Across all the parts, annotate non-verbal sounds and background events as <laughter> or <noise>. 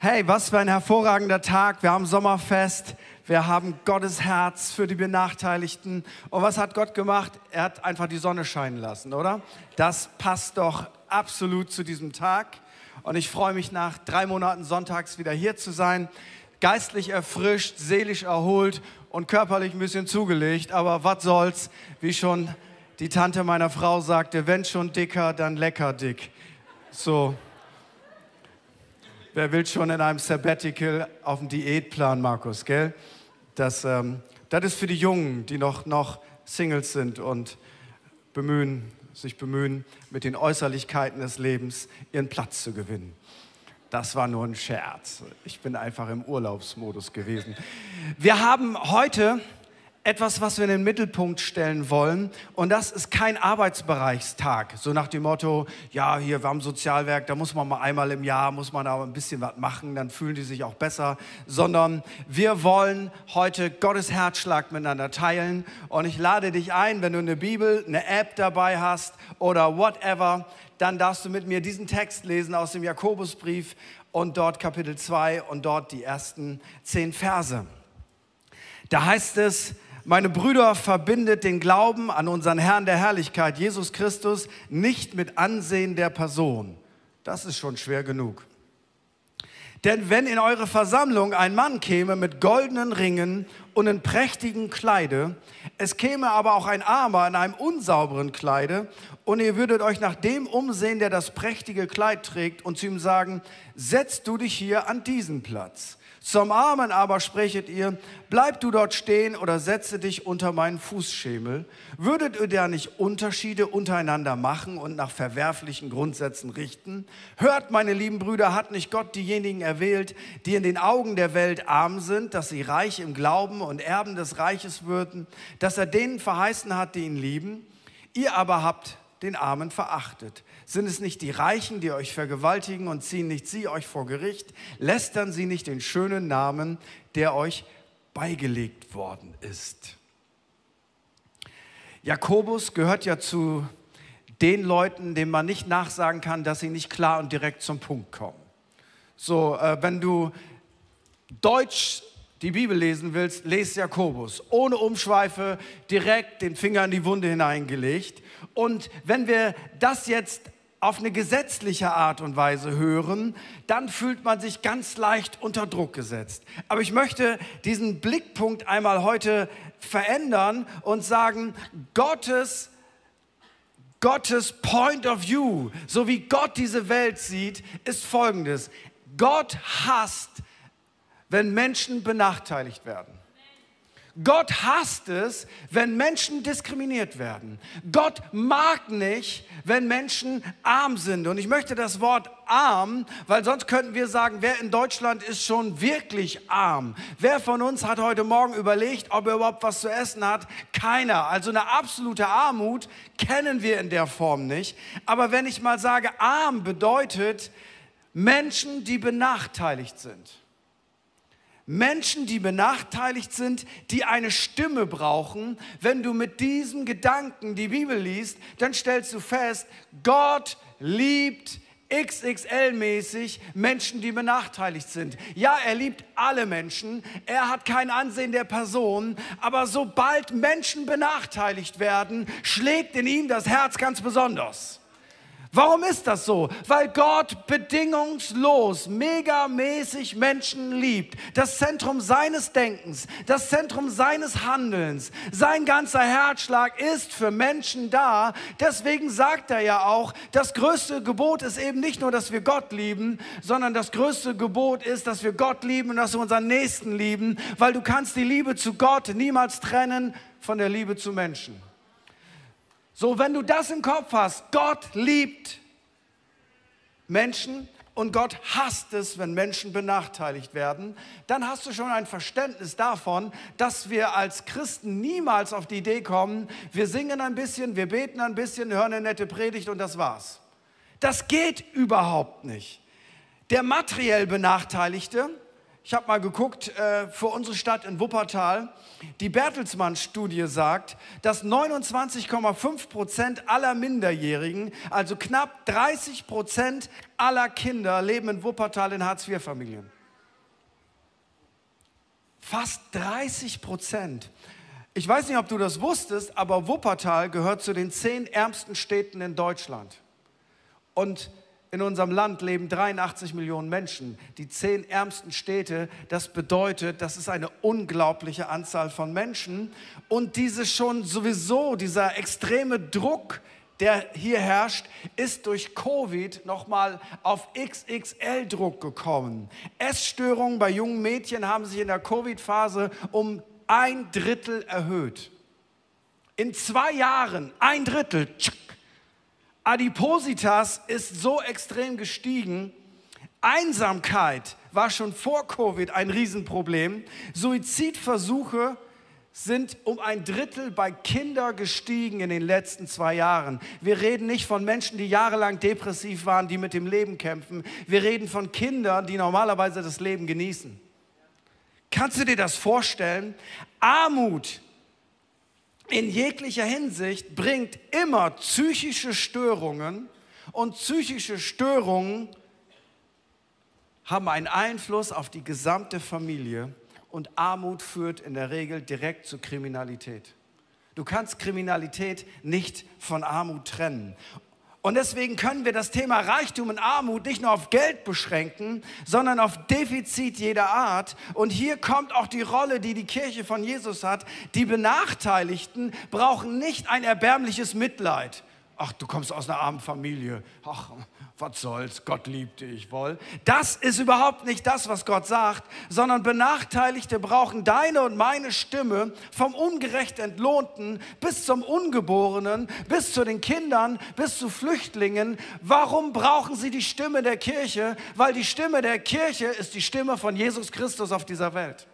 Hey, was für ein hervorragender Tag. Wir haben Sommerfest. Wir haben Gottes Herz für die Benachteiligten. Und was hat Gott gemacht? Er hat einfach die Sonne scheinen lassen, oder? Das passt doch absolut zu diesem Tag. Und ich freue mich nach drei Monaten sonntags wieder hier zu sein. Geistlich erfrischt, seelisch erholt und körperlich ein bisschen zugelegt. Aber was soll's, wie schon die Tante meiner Frau sagte, wenn schon dicker, dann lecker dick. So. Wer will schon in einem Sabbatical auf dem Diätplan, Markus, gell? Das, ähm, das ist für die Jungen, die noch, noch Singles sind und bemühen, sich bemühen, mit den Äußerlichkeiten des Lebens ihren Platz zu gewinnen. Das war nur ein Scherz. Ich bin einfach im Urlaubsmodus gewesen. Wir haben heute etwas, was wir in den Mittelpunkt stellen wollen. Und das ist kein Arbeitsbereichstag. So nach dem Motto, ja, hier, wir haben Sozialwerk, da muss man mal einmal im Jahr, muss man aber ein bisschen was machen, dann fühlen die sich auch besser. Sondern wir wollen heute Gottes Herzschlag miteinander teilen. Und ich lade dich ein, wenn du eine Bibel, eine App dabei hast oder whatever, dann darfst du mit mir diesen Text lesen aus dem Jakobusbrief und dort Kapitel 2 und dort die ersten zehn Verse. Da heißt es, meine Brüder, verbindet den Glauben an unseren Herrn der Herrlichkeit, Jesus Christus, nicht mit Ansehen der Person. Das ist schon schwer genug. Denn wenn in eure Versammlung ein Mann käme mit goldenen Ringen und in prächtigen Kleide, es käme aber auch ein Armer in einem unsauberen Kleide, und ihr würdet euch nach dem umsehen, der das prächtige Kleid trägt, und zu ihm sagen, setz du dich hier an diesen Platz. Zum Armen aber sprechet ihr, bleib du dort stehen oder setze dich unter meinen Fußschemel. Würdet ihr da nicht Unterschiede untereinander machen und nach verwerflichen Grundsätzen richten? Hört, meine lieben Brüder, hat nicht Gott diejenigen erwählt, die in den Augen der Welt arm sind, dass sie reich im Glauben und Erben des Reiches würden, dass er denen verheißen hat, die ihn lieben? Ihr aber habt den Armen verachtet. Sind es nicht die Reichen, die euch vergewaltigen und ziehen nicht sie euch vor Gericht? Lästern sie nicht den schönen Namen, der euch beigelegt worden ist? Jakobus gehört ja zu den Leuten, denen man nicht nachsagen kann, dass sie nicht klar und direkt zum Punkt kommen. So, äh, wenn du Deutsch die Bibel lesen willst, lest Jakobus. Ohne Umschweife, direkt den Finger in die Wunde hineingelegt. Und wenn wir das jetzt auf eine gesetzliche Art und Weise hören, dann fühlt man sich ganz leicht unter Druck gesetzt. Aber ich möchte diesen Blickpunkt einmal heute verändern und sagen, Gottes Gottes Point of View, so wie Gott diese Welt sieht, ist folgendes. Gott hasst, wenn Menschen benachteiligt werden. Gott hasst es, wenn Menschen diskriminiert werden. Gott mag nicht, wenn Menschen arm sind. Und ich möchte das Wort arm, weil sonst könnten wir sagen, wer in Deutschland ist schon wirklich arm? Wer von uns hat heute Morgen überlegt, ob er überhaupt was zu essen hat? Keiner. Also eine absolute Armut kennen wir in der Form nicht. Aber wenn ich mal sage, arm bedeutet Menschen, die benachteiligt sind. Menschen, die benachteiligt sind, die eine Stimme brauchen. Wenn du mit diesem Gedanken die Bibel liest, dann stellst du fest, Gott liebt XXL-mäßig Menschen, die benachteiligt sind. Ja, er liebt alle Menschen. Er hat kein Ansehen der Person. Aber sobald Menschen benachteiligt werden, schlägt in ihm das Herz ganz besonders. Warum ist das so? Weil Gott bedingungslos, megamäßig Menschen liebt. Das Zentrum seines Denkens, das Zentrum seines Handelns, sein ganzer Herzschlag ist für Menschen da. Deswegen sagt er ja auch, das größte Gebot ist eben nicht nur, dass wir Gott lieben, sondern das größte Gebot ist, dass wir Gott lieben und dass wir unseren Nächsten lieben, weil du kannst die Liebe zu Gott niemals trennen von der Liebe zu Menschen. So, wenn du das im Kopf hast, Gott liebt Menschen und Gott hasst es, wenn Menschen benachteiligt werden, dann hast du schon ein Verständnis davon, dass wir als Christen niemals auf die Idee kommen, wir singen ein bisschen, wir beten ein bisschen, hören eine nette Predigt und das war's. Das geht überhaupt nicht. Der materiell Benachteiligte, Ich habe mal geguckt äh, für unsere Stadt in Wuppertal. Die Bertelsmann-Studie sagt, dass 29,5 Prozent aller Minderjährigen, also knapp 30 Prozent aller Kinder, leben in Wuppertal in Hartz-IV-Familien. Fast 30 Prozent. Ich weiß nicht, ob du das wusstest, aber Wuppertal gehört zu den zehn ärmsten Städten in Deutschland. Und in unserem Land leben 83 Millionen Menschen, die zehn ärmsten Städte. Das bedeutet, das ist eine unglaubliche Anzahl von Menschen. Und diese schon sowieso, dieser extreme Druck, der hier herrscht, ist durch Covid nochmal auf XXL-Druck gekommen. Essstörungen bei jungen Mädchen haben sich in der Covid-Phase um ein Drittel erhöht. In zwei Jahren ein Drittel. Tschuk Adipositas ist so extrem gestiegen. Einsamkeit war schon vor Covid ein Riesenproblem. Suizidversuche sind um ein Drittel bei Kindern gestiegen in den letzten zwei Jahren. Wir reden nicht von Menschen, die jahrelang depressiv waren, die mit dem Leben kämpfen. Wir reden von Kindern, die normalerweise das Leben genießen. Kannst du dir das vorstellen? Armut in jeglicher Hinsicht bringt immer psychische Störungen und psychische Störungen haben einen Einfluss auf die gesamte Familie und Armut führt in der Regel direkt zu Kriminalität. Du kannst Kriminalität nicht von Armut trennen. Und deswegen können wir das Thema Reichtum und Armut nicht nur auf Geld beschränken, sondern auf Defizit jeder Art. Und hier kommt auch die Rolle, die die Kirche von Jesus hat. Die Benachteiligten brauchen nicht ein erbärmliches Mitleid. Ach, du kommst aus einer armen Familie. Ach, was soll's, Gott liebt dich wohl. Das ist überhaupt nicht das, was Gott sagt, sondern Benachteiligte brauchen deine und meine Stimme vom ungerecht Entlohnten bis zum Ungeborenen, bis zu den Kindern, bis zu Flüchtlingen. Warum brauchen sie die Stimme der Kirche? Weil die Stimme der Kirche ist die Stimme von Jesus Christus auf dieser Welt.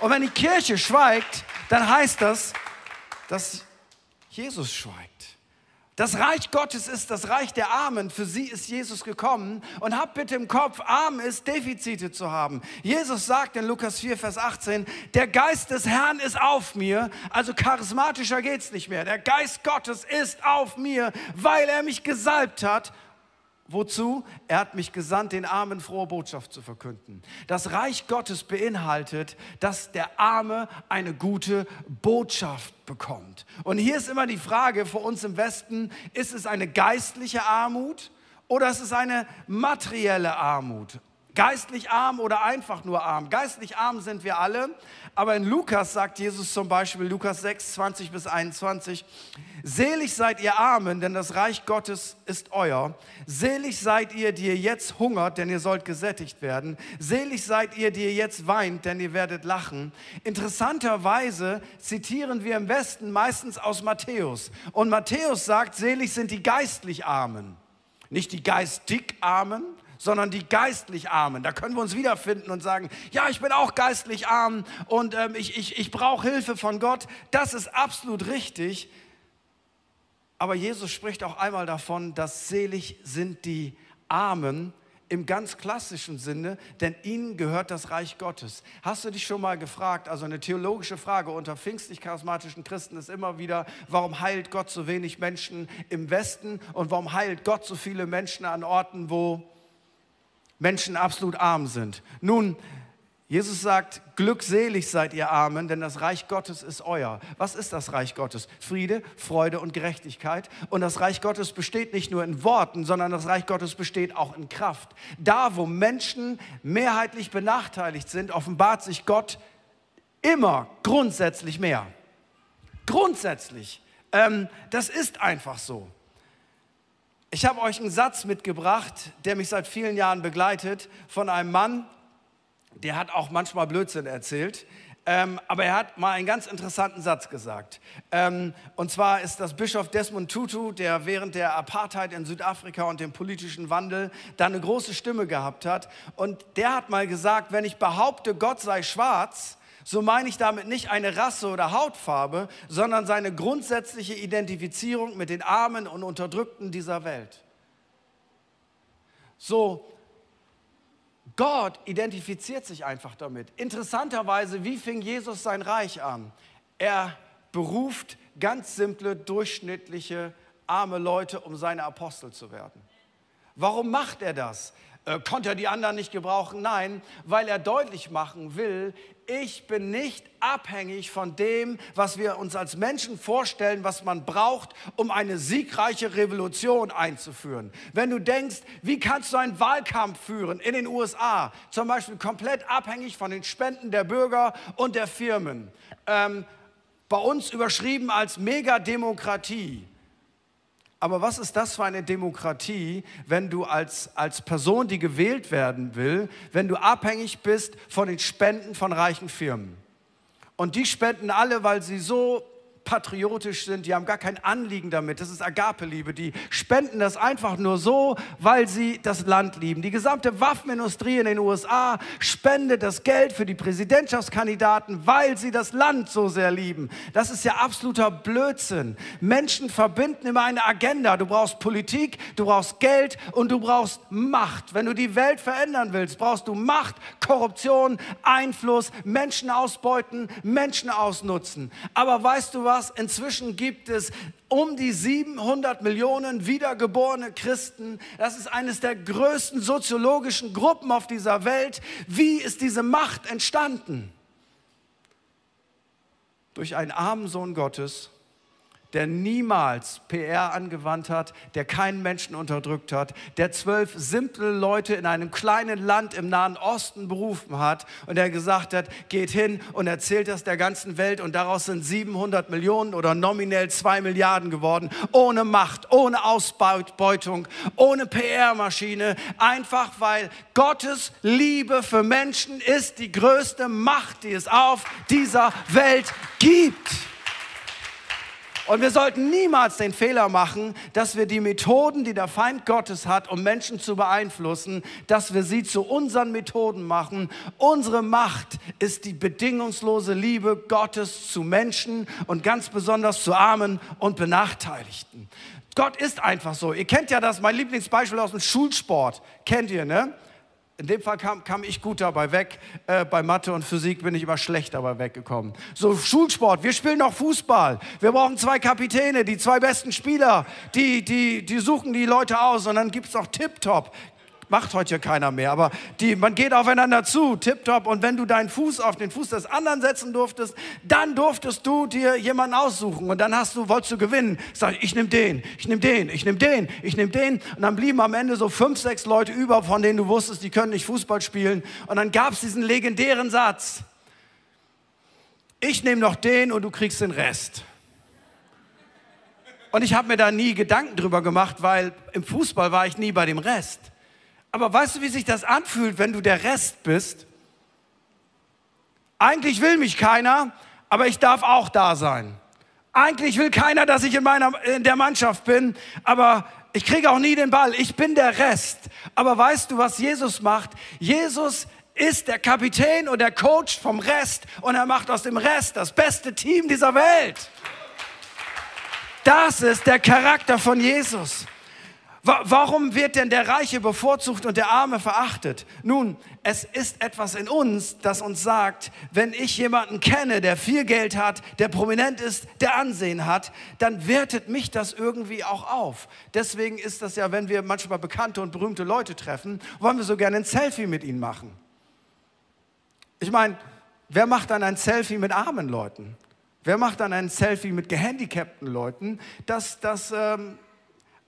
Und wenn die Kirche schweigt, dann heißt das, dass Jesus schweigt. Das Reich Gottes ist das Reich der Armen. Für sie ist Jesus gekommen. Und habt bitte im Kopf, arm ist, Defizite zu haben. Jesus sagt in Lukas 4, Vers 18, der Geist des Herrn ist auf mir. Also charismatischer geht's nicht mehr. Der Geist Gottes ist auf mir, weil er mich gesalbt hat Wozu? Er hat mich gesandt, den Armen frohe Botschaft zu verkünden. Das Reich Gottes beinhaltet, dass der Arme eine gute Botschaft bekommt. Und hier ist immer die Frage für uns im Westen, ist es eine geistliche Armut oder ist es eine materielle Armut? Geistlich arm oder einfach nur arm. Geistlich arm sind wir alle, aber in Lukas sagt Jesus zum Beispiel, Lukas 6, 20 bis 21, Selig seid ihr Armen, denn das Reich Gottes ist euer. Selig seid ihr, die ihr jetzt hungert, denn ihr sollt gesättigt werden. Selig seid ihr, die ihr jetzt weint, denn ihr werdet lachen. Interessanterweise zitieren wir im Westen meistens aus Matthäus. Und Matthäus sagt, selig sind die geistlich Armen. Nicht die geistig Armen, sondern die geistlich Armen. Da können wir uns wiederfinden und sagen, ja, ich bin auch geistlich arm und ähm, ich, ich, ich brauche Hilfe von Gott. Das ist absolut richtig. Aber Jesus spricht auch einmal davon, dass selig sind die Armen im ganz klassischen Sinne, denn ihnen gehört das Reich Gottes. Hast du dich schon mal gefragt, also eine theologische Frage unter pfingstlich-charismatischen Christen ist immer wieder, warum heilt Gott so wenig Menschen im Westen und warum heilt Gott so viele Menschen an Orten, wo Menschen absolut arm sind. Nun, Jesus sagt, glückselig seid ihr Armen, denn das Reich Gottes ist euer. Was ist das Reich Gottes? Friede, Freude und Gerechtigkeit. Und das Reich Gottes besteht nicht nur in Worten, sondern das Reich Gottes besteht auch in Kraft. Da, wo Menschen mehrheitlich benachteiligt sind, offenbart sich Gott immer grundsätzlich mehr. Grundsätzlich. Ähm, das ist einfach so. Ich habe euch einen Satz mitgebracht, der mich seit vielen Jahren begleitet, von einem Mann, der hat auch manchmal Blödsinn erzählt. Ähm, aber er hat mal einen ganz interessanten Satz gesagt. Ähm, und zwar ist das Bischof Desmond Tutu, der während der Apartheid in Südafrika und dem politischen Wandel da eine große Stimme gehabt hat. Und der hat mal gesagt, wenn ich behaupte, Gott sei schwarz, so meine ich damit nicht eine Rasse oder Hautfarbe, sondern seine grundsätzliche Identifizierung mit den Armen und Unterdrückten dieser Welt. So, Gott identifiziert sich einfach damit. Interessanterweise, wie fing Jesus sein Reich an? Er beruft ganz simple, durchschnittliche, arme Leute, um seine Apostel zu werden. Warum macht er das? Äh, konnte er die anderen nicht gebrauchen? Nein, weil er deutlich machen will, ich bin nicht abhängig von dem, was wir uns als Menschen vorstellen, was man braucht, um eine siegreiche Revolution einzuführen. Wenn du denkst, wie kannst du einen Wahlkampf führen in den USA, zum Beispiel komplett abhängig von den Spenden der Bürger und der Firmen, ähm, bei uns überschrieben als Megademokratie. Aber was ist das für eine Demokratie, wenn du als, als Person, die gewählt werden will, wenn du abhängig bist von den Spenden von reichen Firmen? Und die spenden alle, weil sie so patriotisch sind, die haben gar kein Anliegen damit. Das ist Agape-Liebe. Die spenden das einfach nur so, weil sie das Land lieben. Die gesamte Waffenindustrie in den USA spendet das Geld für die Präsidentschaftskandidaten, weil sie das Land so sehr lieben. Das ist ja absoluter Blödsinn. Menschen verbinden immer eine Agenda. Du brauchst Politik, du brauchst Geld und du brauchst Macht. Wenn du die Welt verändern willst, brauchst du Macht, Korruption, Einfluss, Menschen ausbeuten, Menschen ausnutzen. Aber weißt du was? Was? Inzwischen gibt es um die 700 Millionen wiedergeborene Christen. Das ist eines der größten soziologischen Gruppen auf dieser Welt. Wie ist diese Macht entstanden? Durch einen armen Sohn Gottes, der niemals PR angewandt hat, der keinen Menschen unterdrückt hat, der zwölf simple Leute in einem kleinen Land im Nahen Osten berufen hat und der gesagt hat, geht hin und erzählt das der ganzen Welt und daraus sind 700 Millionen oder nominell zwei Milliarden geworden, ohne Macht, ohne Ausbeutung, ohne PR-Maschine, einfach weil Gottes Liebe für Menschen ist die größte Macht, die es auf dieser Welt gibt. Und wir sollten niemals den Fehler machen, dass wir die Methoden, die der Feind Gottes hat, um Menschen zu beeinflussen, dass wir sie zu unseren Methoden machen. Unsere Macht ist die bedingungslose Liebe Gottes zu Menschen und ganz besonders zu Armen und Benachteiligten. Gott ist einfach so. Ihr kennt ja das, mein Lieblingsbeispiel aus dem Schulsport. Kennt ihr, ne? In dem Fall kam, kam ich gut dabei weg. Äh, bei Mathe und Physik bin ich immer schlecht dabei weggekommen. So, Schulsport, wir spielen noch Fußball. Wir brauchen zwei Kapitäne, die zwei besten Spieler, die, die, die suchen die Leute aus. Und dann gibt es noch Tip-Top macht heute keiner mehr, aber die, man geht aufeinander zu, tipptopp. Und wenn du deinen Fuß auf den Fuß des anderen setzen durftest, dann durftest du dir jemanden aussuchen. Und dann hast du, wolltest du gewinnen. Sag, ich nehme den, ich nehme den, ich nehme den, ich nehme den. Und dann blieben am Ende so fünf, sechs Leute über, von denen du wusstest, die können nicht Fußball spielen. Und dann gab es diesen legendären Satz. Ich nehme noch den und du kriegst den Rest. Und ich habe mir da nie Gedanken drüber gemacht, weil im Fußball war ich nie bei dem Rest. Aber weißt du, wie sich das anfühlt, wenn du der Rest bist? Eigentlich will mich keiner, aber ich darf auch da sein. Eigentlich will keiner, dass ich in, meiner, in der Mannschaft bin, aber ich kriege auch nie den Ball. Ich bin der Rest. Aber weißt du, was Jesus macht? Jesus ist der Kapitän und der Coach vom Rest und er macht aus dem Rest das beste Team dieser Welt. Das ist der Charakter von Jesus. Warum wird denn der Reiche bevorzugt und der Arme verachtet? Nun, es ist etwas in uns, das uns sagt, wenn ich jemanden kenne, der viel Geld hat, der prominent ist, der Ansehen hat, dann wertet mich das irgendwie auch auf. Deswegen ist das ja, wenn wir manchmal bekannte und berühmte Leute treffen, wollen wir so gerne ein Selfie mit ihnen machen. Ich meine, wer macht dann ein Selfie mit armen Leuten? Wer macht dann ein Selfie mit gehandicapten Leuten? Das, das, ähm,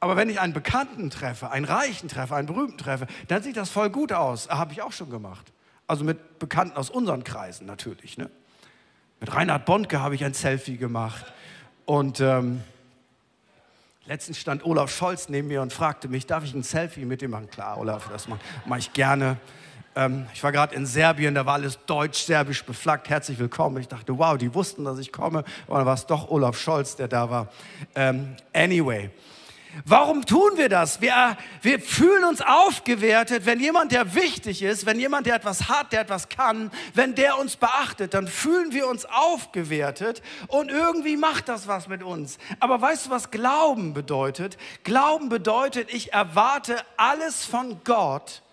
aber wenn ich einen Bekannten treffe, einen Reichen treffe, einen Berühmten treffe, dann sieht das voll gut aus. Habe ich auch schon gemacht. Also mit Bekannten aus unseren Kreisen natürlich. Ne? Mit Reinhard Bondke habe ich ein Selfie gemacht. Und ähm, letztens stand Olaf Scholz neben mir und fragte mich, darf ich ein Selfie mit ihm machen? Klar, Olaf, das mache mach ich gerne. Ähm, ich war gerade in Serbien, da war alles deutsch-serbisch beflaggt. Herzlich willkommen. Ich dachte, wow, die wussten, dass ich komme. Aber dann war es doch Olaf Scholz, der da war. Ähm, anyway. Warum tun wir das? Wir, wir fühlen uns aufgewertet, wenn jemand, der wichtig ist, wenn jemand, der etwas hat, der etwas kann, wenn der uns beachtet, dann fühlen wir uns aufgewertet und irgendwie macht das was mit uns. Aber weißt du, was Glauben bedeutet? Glauben bedeutet, ich erwarte alles von Gott,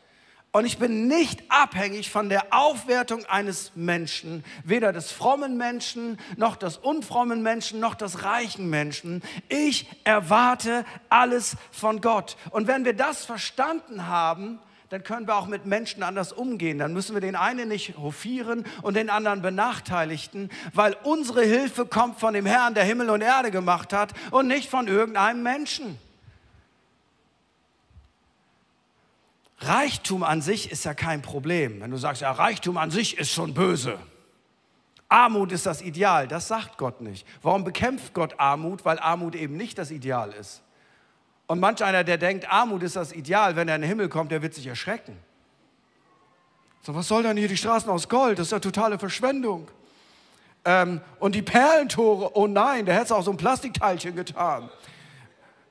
Und ich bin nicht abhängig von der Aufwertung eines Menschen, weder des frommen Menschen, noch des unfrommen Menschen, noch des reichen Menschen. Ich erwarte alles von Gott. Und wenn wir das verstanden haben, dann können wir auch mit Menschen anders umgehen. Dann müssen wir den einen nicht hofieren und den anderen benachteiligten, weil unsere Hilfe kommt von dem Herrn, der Himmel und Erde gemacht hat und nicht von irgendeinem Menschen. Reichtum an sich ist ja kein Problem. Wenn du sagst, ja, Reichtum an sich ist schon böse. Armut ist das Ideal. Das sagt Gott nicht. Warum bekämpft Gott Armut? Weil Armut eben nicht das Ideal ist. Und manch einer, der denkt, Armut ist das Ideal, wenn er in den Himmel kommt, der wird sich erschrecken. So, was soll denn hier die Straßen aus Gold? Das ist ja totale Verschwendung. Ähm, und die Perlentore, oh nein, der hätte es auch so ein Plastikteilchen getan.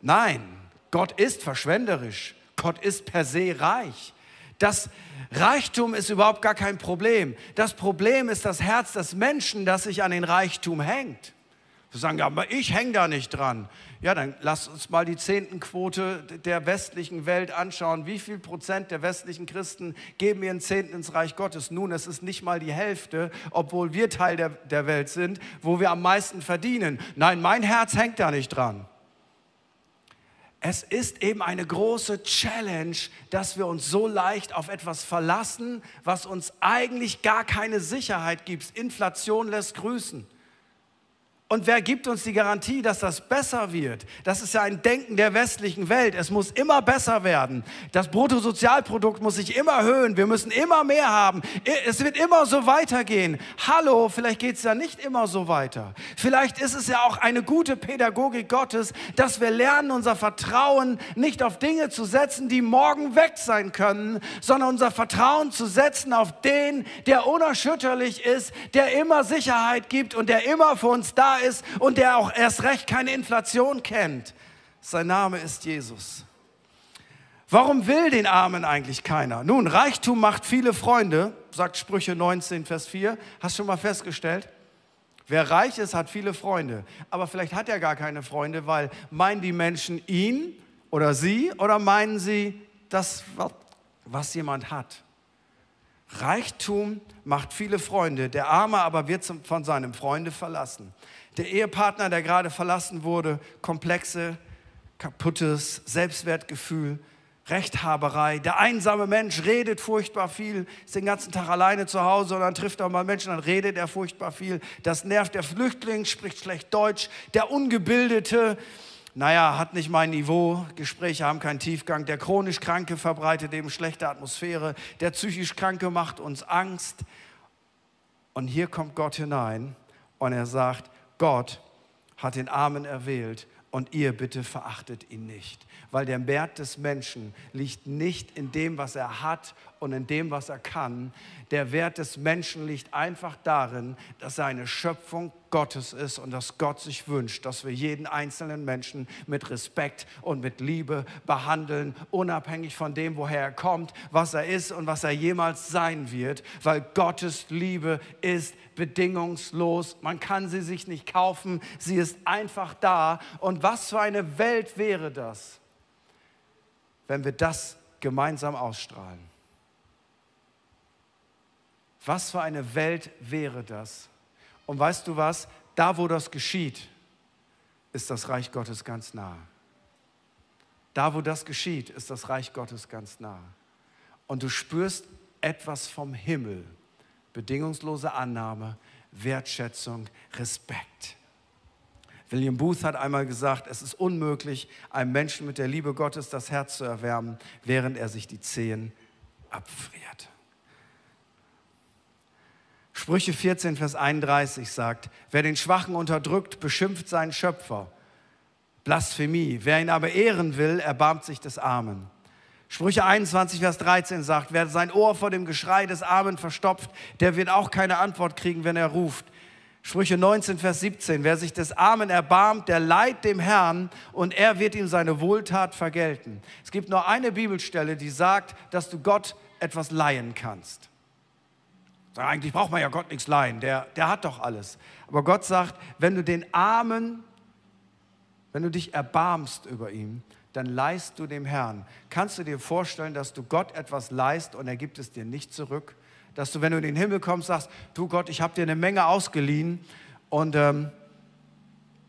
Nein, Gott ist verschwenderisch. Gott ist per se reich. Das Reichtum ist überhaupt gar kein Problem. Das Problem ist das Herz des Menschen, das sich an den Reichtum hängt. Wir sagen, ja, aber ich hänge da nicht dran. Ja, dann lass uns mal die Zehntenquote der westlichen Welt anschauen. Wie viel Prozent der westlichen Christen geben ihren Zehnten ins Reich Gottes? Nun, es ist nicht mal die Hälfte, obwohl wir Teil der, der Welt sind, wo wir am meisten verdienen. Nein, mein Herz hängt da nicht dran. Es ist eben eine große Challenge, dass wir uns so leicht auf etwas verlassen, was uns eigentlich gar keine Sicherheit gibt. Inflation lässt grüßen. Und wer gibt uns die Garantie, dass das besser wird? Das ist ja ein Denken der westlichen Welt. Es muss immer besser werden. Das Bruttosozialprodukt muss sich immer erhöhen. Wir müssen immer mehr haben. Es wird immer so weitergehen. Hallo, vielleicht geht es ja nicht immer so weiter. Vielleicht ist es ja auch eine gute Pädagogik Gottes, dass wir lernen, unser Vertrauen nicht auf Dinge zu setzen, die morgen weg sein können, sondern unser Vertrauen zu setzen auf den, der unerschütterlich ist, der immer Sicherheit gibt und der immer für uns da ist und der auch erst recht keine Inflation kennt. Sein Name ist Jesus. Warum will den Armen eigentlich keiner? Nun, Reichtum macht viele Freunde, sagt Sprüche 19, Vers 4. Hast du schon mal festgestellt? Wer reich ist, hat viele Freunde. Aber vielleicht hat er gar keine Freunde, weil meinen die Menschen ihn oder sie oder meinen sie das, was jemand hat? Reichtum macht viele Freunde, der Arme aber wird von seinem Freunde verlassen. Der Ehepartner, der gerade verlassen wurde, komplexe, kaputtes Selbstwertgefühl, Rechthaberei. Der einsame Mensch redet furchtbar viel, ist den ganzen Tag alleine zu Hause und dann trifft er mal Menschen, dann redet er furchtbar viel. Das nervt der Flüchtling, spricht schlecht Deutsch. Der Ungebildete, naja, hat nicht mein Niveau, Gespräche haben keinen Tiefgang. Der chronisch Kranke verbreitet eben schlechte Atmosphäre. Der psychisch Kranke macht uns Angst. Und hier kommt Gott hinein und er sagt, Gott hat den Armen erwählt und ihr bitte verachtet ihn nicht weil der Wert des Menschen liegt nicht in dem, was er hat und in dem, was er kann. Der Wert des Menschen liegt einfach darin, dass er eine Schöpfung Gottes ist und dass Gott sich wünscht, dass wir jeden einzelnen Menschen mit Respekt und mit Liebe behandeln, unabhängig von dem, woher er kommt, was er ist und was er jemals sein wird, weil Gottes Liebe ist bedingungslos. Man kann sie sich nicht kaufen, sie ist einfach da. Und was für eine Welt wäre das, wenn wir das gemeinsam ausstrahlen. Was für eine Welt wäre das? Und weißt du was? Da, wo das geschieht, ist das Reich Gottes ganz nah. Da, wo das geschieht, ist das Reich Gottes ganz nah. Und du spürst etwas vom Himmel. Bedingungslose Annahme, Wertschätzung, Respekt. William Booth hat einmal gesagt, es ist unmöglich, einem Menschen mit der Liebe Gottes das Herz zu erwärmen, während er sich die Zehen abfriert. Sprüche 14, Vers 31 sagt, wer den Schwachen unterdrückt, beschimpft seinen Schöpfer. Blasphemie. Wer ihn aber ehren will, erbarmt sich des Armen. Sprüche 21, Vers 13 sagt, wer sein Ohr vor dem Geschrei des Armen verstopft, der wird auch keine Antwort kriegen, wenn er ruft. Sprüche 19, Vers 17. Wer sich des Armen erbarmt, der leiht dem Herrn und er wird ihm seine Wohltat vergelten. Es gibt nur eine Bibelstelle, die sagt, dass du Gott etwas leihen kannst. Eigentlich braucht man ja Gott nichts leihen, der, der hat doch alles. Aber Gott sagt, wenn du den Armen, wenn du dich erbarmst über ihn, dann leist du dem Herrn. Kannst du dir vorstellen, dass du Gott etwas leist und er gibt es dir nicht zurück? Dass du, wenn du in den Himmel kommst, sagst, du Gott, ich habe dir eine Menge ausgeliehen und ähm,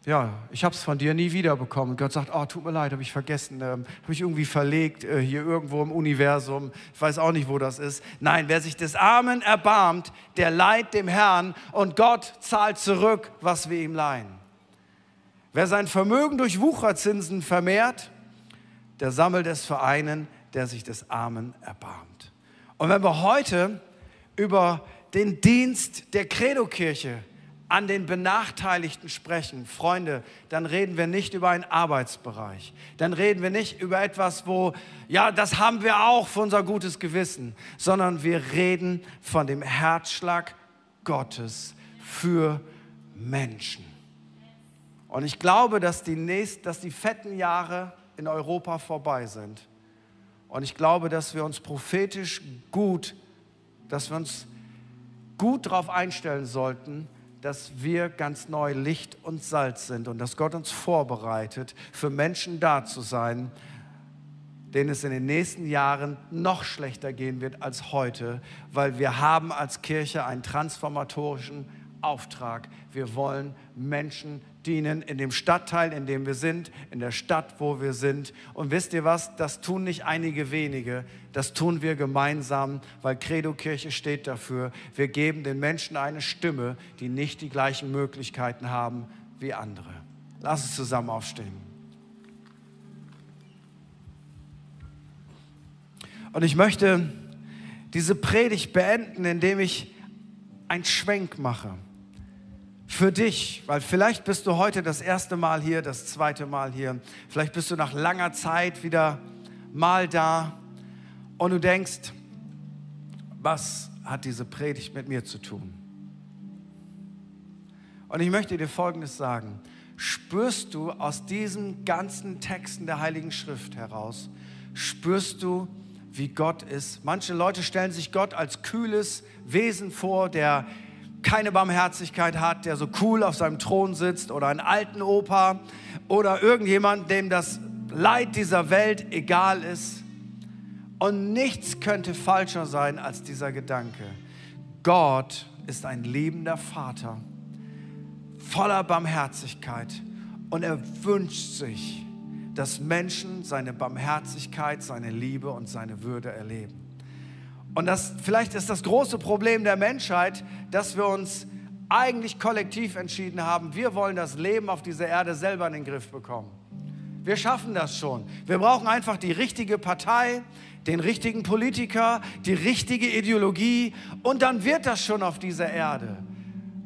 ja, ich habe es von dir nie wiederbekommen. Gott sagt, oh, tut mir leid, habe ich vergessen, ähm, habe ich irgendwie verlegt, äh, hier irgendwo im Universum. Ich weiß auch nicht, wo das ist. Nein, wer sich des Armen erbarmt, der leiht dem Herrn und Gott zahlt zurück, was wir ihm leihen. Wer sein Vermögen durch Wucherzinsen vermehrt, der sammelt es für einen, der sich des Armen erbarmt. Und wenn wir heute über den Dienst der Credo-Kirche an den Benachteiligten sprechen, Freunde, dann reden wir nicht über einen Arbeitsbereich. Dann reden wir nicht über etwas, wo, ja, das haben wir auch für unser gutes Gewissen, sondern wir reden von dem Herzschlag Gottes für Menschen. Und ich glaube, dass die, nächst, dass die fetten Jahre in Europa vorbei sind. Und ich glaube, dass wir uns prophetisch gut, dass wir uns gut darauf einstellen sollten, dass wir ganz neu Licht und Salz sind und dass Gott uns vorbereitet, für Menschen da zu sein, denen es in den nächsten Jahren noch schlechter gehen wird als heute, weil wir haben als Kirche einen transformatorischen Auftrag. Wir wollen Menschen dienen in dem Stadtteil, in dem wir sind, in der Stadt, wo wir sind. Und wisst ihr was? Das tun nicht einige wenige, das tun wir gemeinsam, weil Credo Kirche steht dafür. Wir geben den Menschen eine Stimme, die nicht die gleichen Möglichkeiten haben wie andere. Lass uns zusammen aufstehen. Und ich möchte diese Predigt beenden, indem ich einen Schwenk mache für dich, weil vielleicht bist du heute das erste Mal hier, das zweite Mal hier, vielleicht bist du nach langer Zeit wieder mal da und du denkst, was hat diese Predigt mit mir zu tun? Und ich möchte dir Folgendes sagen. Spürst du aus diesen ganzen Texten der Heiligen Schrift heraus, spürst du, wie Gott ist? Manche Leute stellen sich Gott als kühles Wesen vor, der keine Barmherzigkeit hat, der so cool auf seinem Thron sitzt oder einen alten Opa oder irgendjemand, dem das Leid dieser Welt egal ist. Und nichts könnte falscher sein als dieser Gedanke. Gott ist ein liebender Vater, voller Barmherzigkeit und er wünscht sich, dass Menschen seine Barmherzigkeit, seine Liebe und seine Würde erleben. Und das, vielleicht ist das große Problem der Menschheit, dass wir uns eigentlich kollektiv entschieden haben, wir wollen das Leben auf dieser Erde selber in den Griff bekommen. Wir schaffen das schon. Wir brauchen einfach die richtige Partei, den richtigen Politiker, die richtige Ideologie und dann wird das schon auf dieser Erde.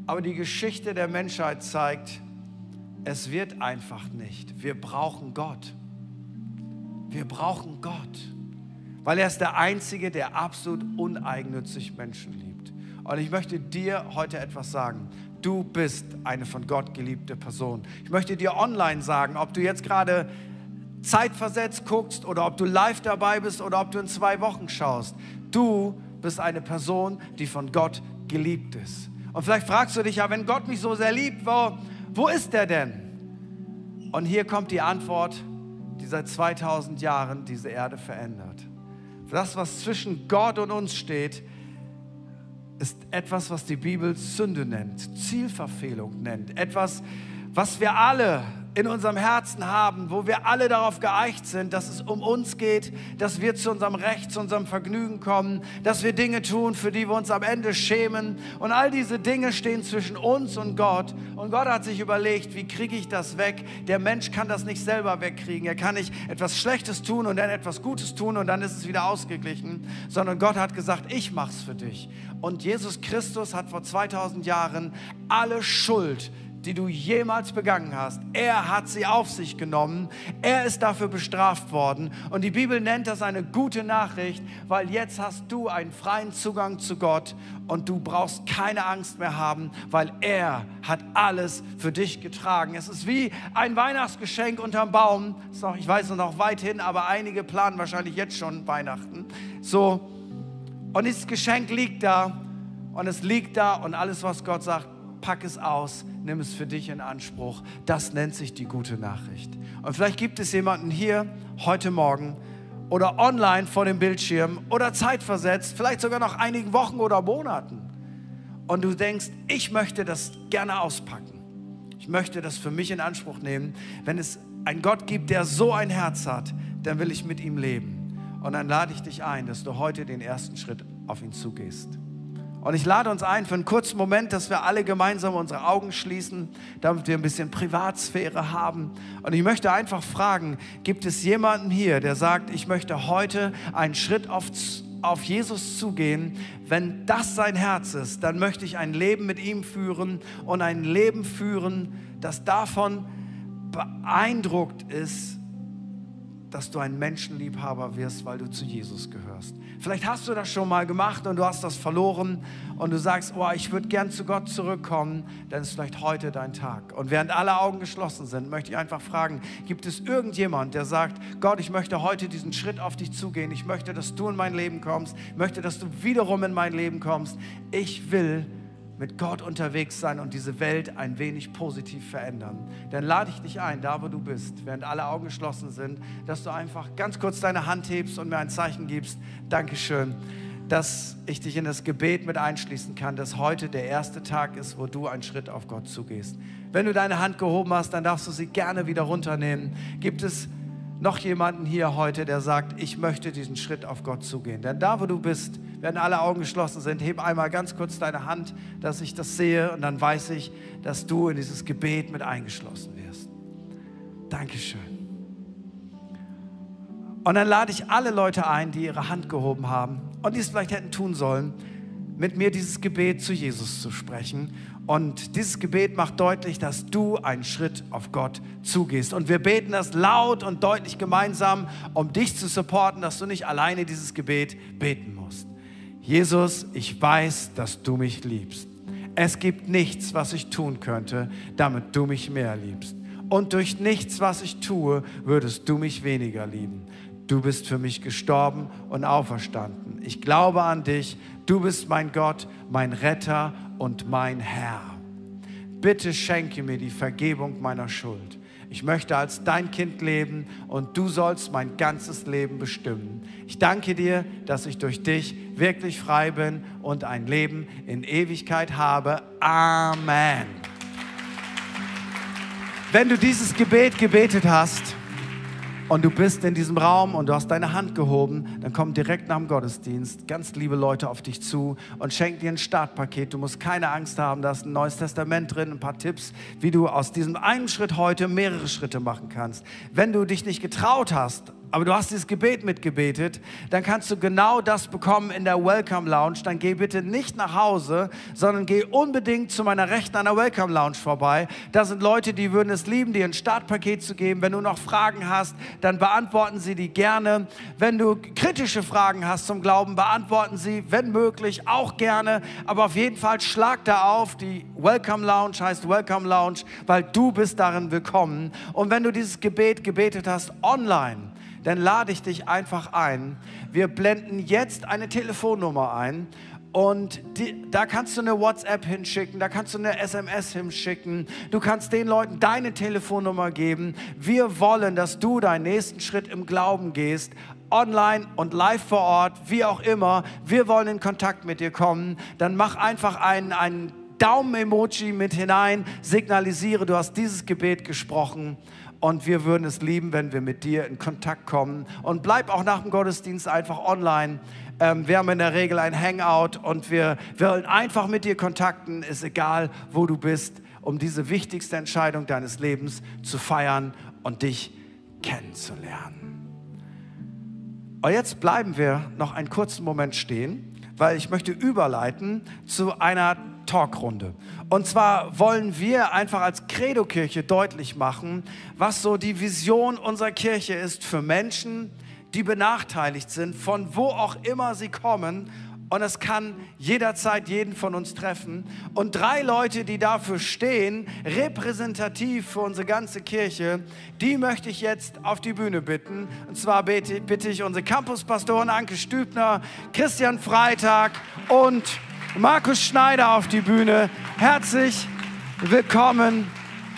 Aber die Geschichte der Menschheit zeigt, es wird einfach nicht. Wir brauchen Gott. Wir brauchen Gott weil er ist der Einzige, der absolut uneigennützig Menschen liebt. Und ich möchte dir heute etwas sagen. Du bist eine von Gott geliebte Person. Ich möchte dir online sagen, ob du jetzt gerade zeitversetzt guckst oder ob du live dabei bist oder ob du in zwei Wochen schaust. Du bist eine Person, die von Gott geliebt ist. Und vielleicht fragst du dich ja, wenn Gott mich so sehr liebt, wo, wo ist er denn? Und hier kommt die Antwort, die seit 2000 Jahren diese Erde verändert. Das, was zwischen Gott und uns steht, ist etwas, was die Bibel Sünde nennt, Zielverfehlung nennt. Etwas, was wir alle in unserem Herzen haben, wo wir alle darauf geeicht sind, dass es um uns geht, dass wir zu unserem Recht, zu unserem Vergnügen kommen, dass wir Dinge tun, für die wir uns am Ende schämen. Und all diese Dinge stehen zwischen uns und Gott. Und Gott hat sich überlegt, wie kriege ich das weg? Der Mensch kann das nicht selber wegkriegen. Er kann nicht etwas Schlechtes tun und dann etwas Gutes tun und dann ist es wieder ausgeglichen, sondern Gott hat gesagt, ich mach's für dich. Und Jesus Christus hat vor 2000 Jahren alle Schuld die du jemals begangen hast. Er hat sie auf sich genommen. Er ist dafür bestraft worden. Und die Bibel nennt das eine gute Nachricht, weil jetzt hast du einen freien Zugang zu Gott und du brauchst keine Angst mehr haben, weil er hat alles für dich getragen. Es ist wie ein Weihnachtsgeschenk unterm Baum. Noch, ich weiß noch weit hin, aber einige planen wahrscheinlich jetzt schon Weihnachten. So. Und dieses Geschenk liegt da und es liegt da und alles, was Gott sagt, pack es aus, nimm es für dich in Anspruch. Das nennt sich die gute Nachricht. Und vielleicht gibt es jemanden hier heute Morgen oder online vor dem Bildschirm oder zeitversetzt, vielleicht sogar noch einigen Wochen oder Monaten. Und du denkst, ich möchte das gerne auspacken. Ich möchte das für mich in Anspruch nehmen. Wenn es einen Gott gibt, der so ein Herz hat, dann will ich mit ihm leben. Und dann lade ich dich ein, dass du heute den ersten Schritt auf ihn zugehst. Und ich lade uns ein für einen kurzen Moment, dass wir alle gemeinsam unsere Augen schließen, damit wir ein bisschen Privatsphäre haben. Und ich möchte einfach fragen, gibt es jemanden hier, der sagt, ich möchte heute einen Schritt auf, auf Jesus zugehen? Wenn das sein Herz ist, dann möchte ich ein Leben mit ihm führen und ein Leben führen, das davon beeindruckt ist, dass du ein Menschenliebhaber wirst, weil du zu Jesus gehörst. Vielleicht hast du das schon mal gemacht und du hast das verloren und du sagst, oh, ich würde gern zu Gott zurückkommen, dann ist vielleicht heute dein Tag. Und während alle Augen geschlossen sind, möchte ich einfach fragen, gibt es irgendjemand, der sagt, Gott, ich möchte heute diesen Schritt auf dich zugehen, ich möchte, dass du in mein Leben kommst, ich möchte, dass du wiederum in mein Leben kommst. Ich will mit Gott unterwegs sein und diese Welt ein wenig positiv verändern. Dann lade ich dich ein, da wo du bist, während alle Augen geschlossen sind, dass du einfach ganz kurz deine Hand hebst und mir ein Zeichen gibst. Dankeschön, dass ich dich in das Gebet mit einschließen kann, dass heute der erste Tag ist, wo du einen Schritt auf Gott zugehst. Wenn du deine Hand gehoben hast, dann darfst du sie gerne wieder runternehmen. Gibt es noch jemanden hier heute, der sagt, ich möchte diesen Schritt auf Gott zugehen? Denn da, wo du bist, wenn alle Augen geschlossen sind, heb einmal ganz kurz deine Hand, dass ich das sehe und dann weiß ich, dass du in dieses Gebet mit eingeschlossen wirst. Dankeschön. Und dann lade ich alle Leute ein, die ihre Hand gehoben haben und die es vielleicht hätten tun sollen, mit mir dieses Gebet zu Jesus zu sprechen. Und dieses Gebet macht deutlich, dass du einen Schritt auf Gott zugehst. Und wir beten das laut und deutlich gemeinsam, um dich zu supporten, dass du nicht alleine dieses Gebet beten musst. Jesus, ich weiß, dass du mich liebst. Es gibt nichts, was ich tun könnte, damit du mich mehr liebst. Und durch nichts, was ich tue, würdest du mich weniger lieben. Du bist für mich gestorben und auferstanden. Ich glaube an dich. Du bist mein Gott, mein Retter und mein Herr. Bitte schenke mir die Vergebung meiner Schuld. Ich möchte als dein Kind leben und du sollst mein ganzes Leben bestimmen. Ich danke dir, dass ich durch dich wirklich frei bin und ein Leben in Ewigkeit habe. Amen. Wenn du dieses Gebet gebetet hast, und du bist in diesem Raum und du hast deine Hand gehoben, dann kommen direkt nach dem Gottesdienst ganz liebe Leute auf dich zu und schenken dir ein Startpaket. Du musst keine Angst haben, da ist ein neues Testament drin, ein paar Tipps, wie du aus diesem einen Schritt heute mehrere Schritte machen kannst. Wenn du dich nicht getraut hast, aber du hast dieses Gebet mitgebetet, dann kannst du genau das bekommen in der Welcome Lounge. Dann geh bitte nicht nach Hause, sondern geh unbedingt zu meiner Rechten an der Welcome Lounge vorbei. Da sind Leute, die würden es lieben, dir ein Startpaket zu geben. Wenn du noch Fragen hast, dann beantworten sie die gerne. Wenn du kritische Fragen hast zum Glauben, beantworten sie, wenn möglich, auch gerne. Aber auf jeden Fall schlag da auf. Die Welcome Lounge heißt Welcome Lounge, weil du bist darin willkommen. Und wenn du dieses Gebet gebetet hast online, dann lade ich dich einfach ein. Wir blenden jetzt eine Telefonnummer ein und die, da kannst du eine WhatsApp hinschicken, da kannst du eine SMS hinschicken. Du kannst den Leuten deine Telefonnummer geben. Wir wollen, dass du deinen nächsten Schritt im Glauben gehst, online und live vor Ort, wie auch immer. Wir wollen in Kontakt mit dir kommen. Dann mach einfach einen, einen Daumen-Emoji mit hinein, signalisiere, du hast dieses Gebet gesprochen und wir würden es lieben, wenn wir mit dir in Kontakt kommen. Und bleib auch nach dem Gottesdienst einfach online. Ähm, wir haben in der Regel ein Hangout und wir, wollen einfach mit dir kontakten, ist egal, wo du bist, um diese wichtigste Entscheidung deines Lebens zu feiern und dich kennenzulernen. Und jetzt bleiben wir noch einen kurzen Moment stehen, weil ich möchte überleiten zu einer Talkrunde. Und zwar wollen wir einfach als Credo-Kirche deutlich machen, was so die Vision unserer Kirche ist für Menschen, die benachteiligt sind, von wo auch immer sie kommen. Und es kann jederzeit jeden von uns treffen. Und drei Leute, die dafür stehen, repräsentativ für unsere ganze Kirche, die möchte ich jetzt auf die Bühne bitten. Und zwar bitte, bitte ich unsere Campuspastoren Anke Stübner, Christian Freitag und Markus Schneider auf die Bühne. Herzlich willkommen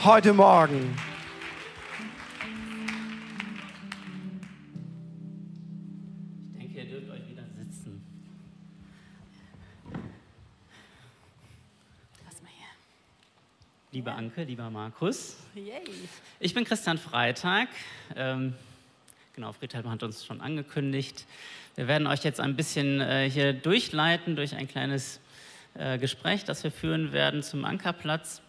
heute Morgen. Liebe Anke, lieber Markus, Yay. ich bin Christian Freitag. Ähm, genau, Friedhelm hat uns schon angekündigt. Wir werden euch jetzt ein bisschen äh, hier durchleiten durch ein kleines äh, Gespräch, das wir führen werden zum Ankerplatz.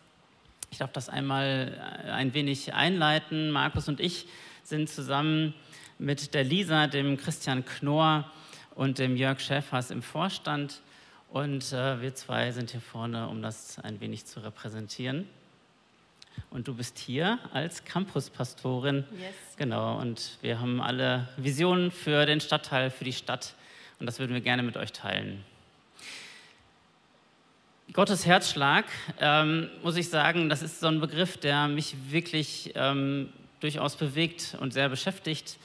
Ich darf das einmal äh, ein wenig einleiten. Markus und ich sind zusammen mit der Lisa, dem Christian Knorr und dem Jörg Schäfers im Vorstand. Und äh, wir zwei sind hier vorne, um das ein wenig zu repräsentieren. Und du bist hier als Campuspastorin. Yes. Genau, und wir haben alle Visionen für den Stadtteil, für die Stadt. Und das würden wir gerne mit euch teilen. Gottes Herzschlag, ähm, muss ich sagen, das ist so ein Begriff, der mich wirklich ähm, durchaus bewegt und sehr beschäftigt.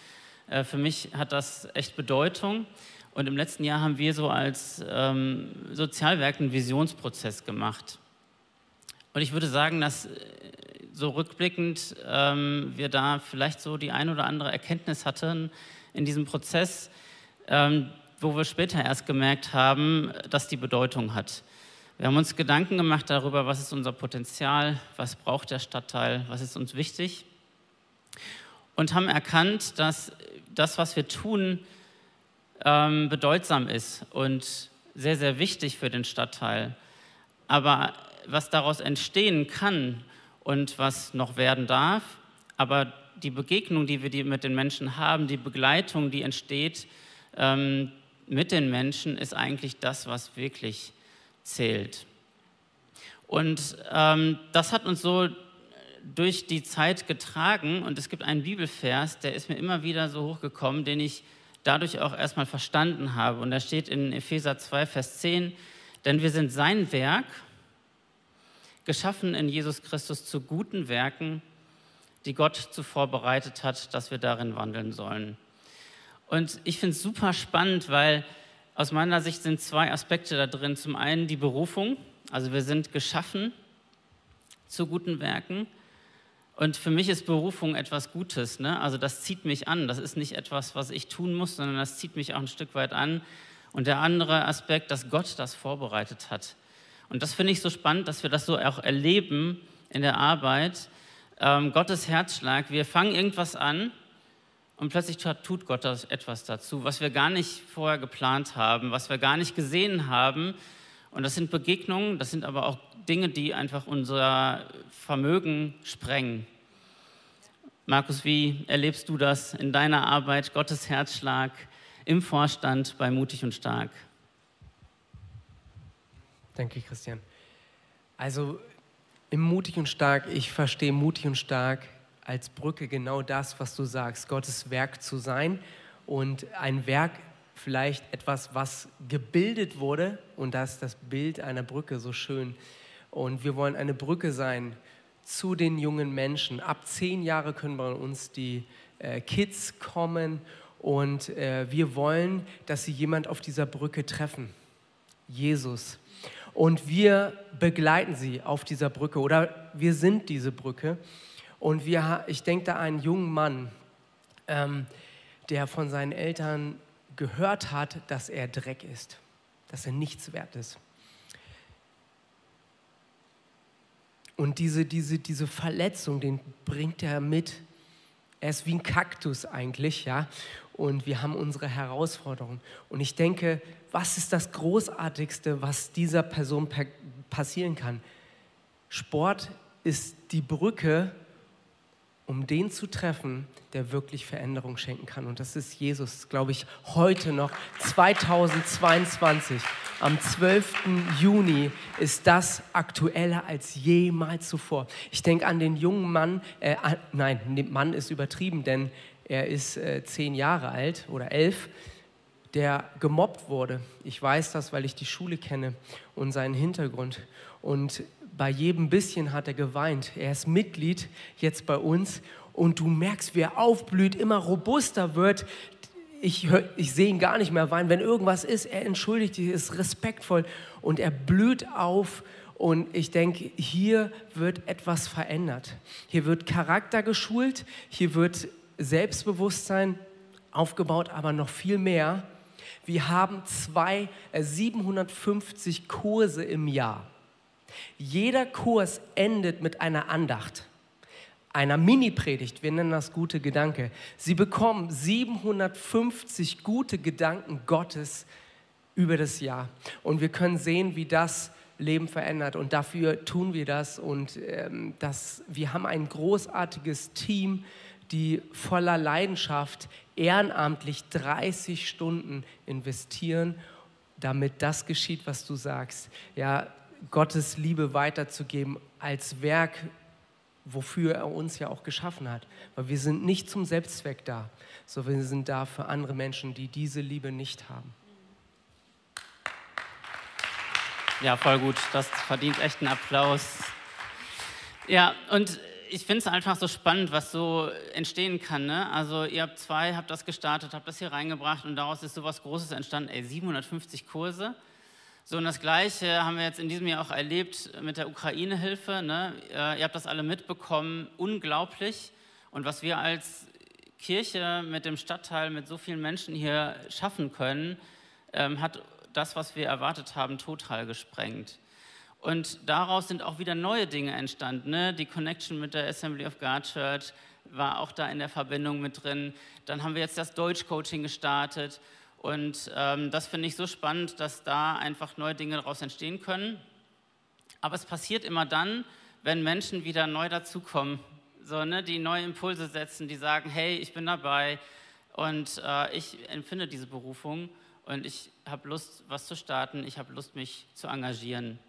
Äh, für mich hat das echt Bedeutung. Und im letzten Jahr haben wir so als ähm, Sozialwerk einen Visionsprozess gemacht. Und ich würde sagen, dass äh, so rückblickend ähm, wir da vielleicht so die ein oder andere Erkenntnis hatten in diesem Prozess, ähm, wo wir später erst gemerkt haben, dass die Bedeutung hat. Wir haben uns Gedanken gemacht darüber, was ist unser Potenzial, was braucht der Stadtteil, was ist uns wichtig und haben erkannt, dass das, was wir tun, ähm, bedeutsam ist und sehr, sehr wichtig für den Stadtteil. Aber was daraus entstehen kann und was noch werden darf, aber die Begegnung, die wir mit den Menschen haben, die Begleitung, die entsteht ähm, mit den Menschen, ist eigentlich das, was wirklich zählt. Und ähm, das hat uns so durch die Zeit getragen und es gibt einen Bibelvers, der ist mir immer wieder so hochgekommen, den ich dadurch auch erstmal verstanden habe. Und da steht in Epheser 2, Vers 10, denn wir sind sein Werk, geschaffen in Jesus Christus zu guten Werken, die Gott zuvor bereitet hat, dass wir darin wandeln sollen. Und ich finde es super spannend, weil aus meiner Sicht sind zwei Aspekte da drin. Zum einen die Berufung, also wir sind geschaffen zu guten Werken. Und für mich ist Berufung etwas Gutes. Ne? Also das zieht mich an. Das ist nicht etwas, was ich tun muss, sondern das zieht mich auch ein Stück weit an. Und der andere Aspekt, dass Gott das vorbereitet hat. Und das finde ich so spannend, dass wir das so auch erleben in der Arbeit. Ähm, Gottes Herzschlag, wir fangen irgendwas an und plötzlich tut Gott etwas dazu, was wir gar nicht vorher geplant haben, was wir gar nicht gesehen haben. Und das sind Begegnungen, das sind aber auch Dinge, die einfach unser Vermögen sprengen. Markus, wie erlebst du das in deiner Arbeit, Gottes Herzschlag im Vorstand bei Mutig und Stark? Danke, Christian. Also im Mutig und Stark, ich verstehe Mutig und Stark als Brücke genau das, was du sagst, Gottes Werk zu sein und ein Werk vielleicht etwas, was gebildet wurde und das ist das Bild einer Brücke so schön. Und wir wollen eine Brücke sein zu den jungen Menschen. Ab zehn Jahre können bei uns die äh, Kids kommen und äh, wir wollen, dass sie jemand auf dieser Brücke treffen. Jesus. Und wir begleiten sie auf dieser Brücke oder wir sind diese Brücke. Und wir, ich denke da an einen jungen Mann, ähm, der von seinen Eltern gehört hat, dass er Dreck ist, dass er nichts wert ist. Und diese, diese, diese Verletzung, den bringt er mit. Er ist wie ein Kaktus eigentlich, ja. Und wir haben unsere Herausforderungen. Und ich denke, was ist das Großartigste, was dieser Person passieren kann? Sport ist die Brücke, um den zu treffen, der wirklich Veränderung schenken kann. Und das ist Jesus, glaube ich, heute noch, 2022. Am 12. Juni ist das aktueller als jemals zuvor. Ich denke an den jungen Mann, äh, nein, Mann ist übertrieben, denn er ist äh, zehn Jahre alt oder elf der gemobbt wurde. Ich weiß das, weil ich die Schule kenne und seinen Hintergrund. Und bei jedem bisschen hat er geweint. Er ist Mitglied jetzt bei uns und du merkst, wie er aufblüht, immer robuster wird. ich, ich sehe ihn gar nicht mehr weinen. Wenn irgendwas ist, er entschuldigt sich, ist respektvoll und er blüht auf. Und ich denke, hier wird etwas verändert. Hier wird Charakter geschult, hier wird Selbstbewusstsein aufgebaut, aber noch viel mehr. Wir haben zwei, äh, 750 Kurse im Jahr. Jeder Kurs endet mit einer Andacht einer Mini-Predigt, wir nennen das gute Gedanke. Sie bekommen 750 gute Gedanken Gottes über das Jahr. Und wir können sehen, wie das Leben verändert. Und dafür tun wir das. Und ähm, das, wir haben ein großartiges Team, die voller Leidenschaft ehrenamtlich 30 Stunden investieren, damit das geschieht, was du sagst. Ja, Gottes Liebe weiterzugeben als Werk wofür er uns ja auch geschaffen hat. Weil wir sind nicht zum Selbstzweck da, sondern wir sind da für andere Menschen, die diese Liebe nicht haben. Ja, voll gut. Das verdient echt einen Applaus. Ja, und ich finde es einfach so spannend, was so entstehen kann. Ne? Also ihr habt zwei, habt das gestartet, habt das hier reingebracht und daraus ist so was Großes entstanden. Ey, 750 Kurse. So, und das Gleiche haben wir jetzt in diesem Jahr auch erlebt mit der Ukraine-Hilfe. Ne? Ihr habt das alle mitbekommen, unglaublich. Und was wir als Kirche mit dem Stadtteil, mit so vielen Menschen hier schaffen können, ähm, hat das, was wir erwartet haben, total gesprengt. Und daraus sind auch wieder neue Dinge entstanden. Ne? Die Connection mit der Assembly of God Church war auch da in der Verbindung mit drin. Dann haben wir jetzt das Deutsch-Coaching gestartet. Und ähm, das finde ich so spannend, dass da einfach neue Dinge daraus entstehen können. Aber es passiert immer dann, wenn Menschen wieder neu dazukommen, so, ne, die neue Impulse setzen, die sagen, hey, ich bin dabei und äh, ich empfinde diese Berufung und ich habe Lust, was zu starten, ich habe Lust, mich zu engagieren.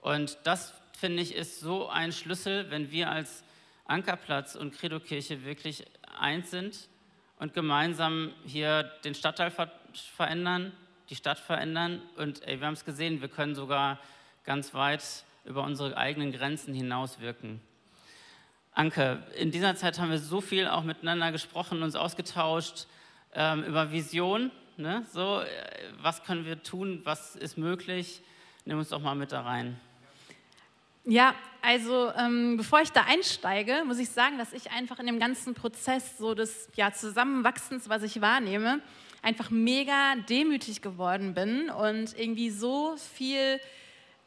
Und das, finde ich, ist so ein Schlüssel, wenn wir als Ankerplatz und Credo-Kirche wirklich eins sind und gemeinsam hier den Stadtteil verändern, die Stadt verändern. Und ey, wir haben es gesehen, wir können sogar ganz weit über unsere eigenen Grenzen hinaus wirken. Anke, in dieser Zeit haben wir so viel auch miteinander gesprochen, uns ausgetauscht ähm, über Vision. Ne? So, äh, was können wir tun? Was ist möglich? Nimm uns doch mal mit da rein. Ja, also ähm, bevor ich da einsteige, muss ich sagen, dass ich einfach in dem ganzen Prozess so des ja, Zusammenwachsens, was ich wahrnehme, einfach mega demütig geworden bin und irgendwie so viel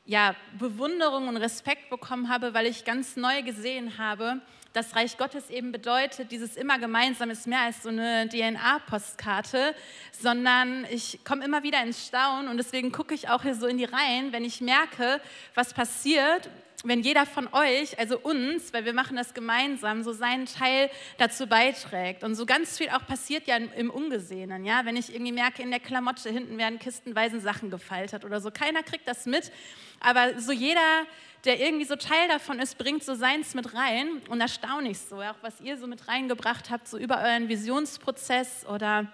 ja, Bewunderung und Respekt bekommen habe, weil ich ganz neu gesehen habe, dass Reich Gottes eben bedeutet, dieses immer gemeinsam ist mehr als so eine DNA-Postkarte, sondern ich komme immer wieder ins Staunen und deswegen gucke ich auch hier so in die Reihen, wenn ich merke, was passiert wenn jeder von euch, also uns, weil wir machen das gemeinsam, so seinen Teil dazu beiträgt. Und so ganz viel auch passiert ja im Ungesehenen, ja. Wenn ich irgendwie merke, in der Klamotte hinten werden kistenweise Sachen gefaltet oder so. Keiner kriegt das mit, aber so jeder, der irgendwie so Teil davon ist, bringt so seins mit rein. Und da staune ich so, auch was ihr so mit reingebracht habt, so über euren Visionsprozess oder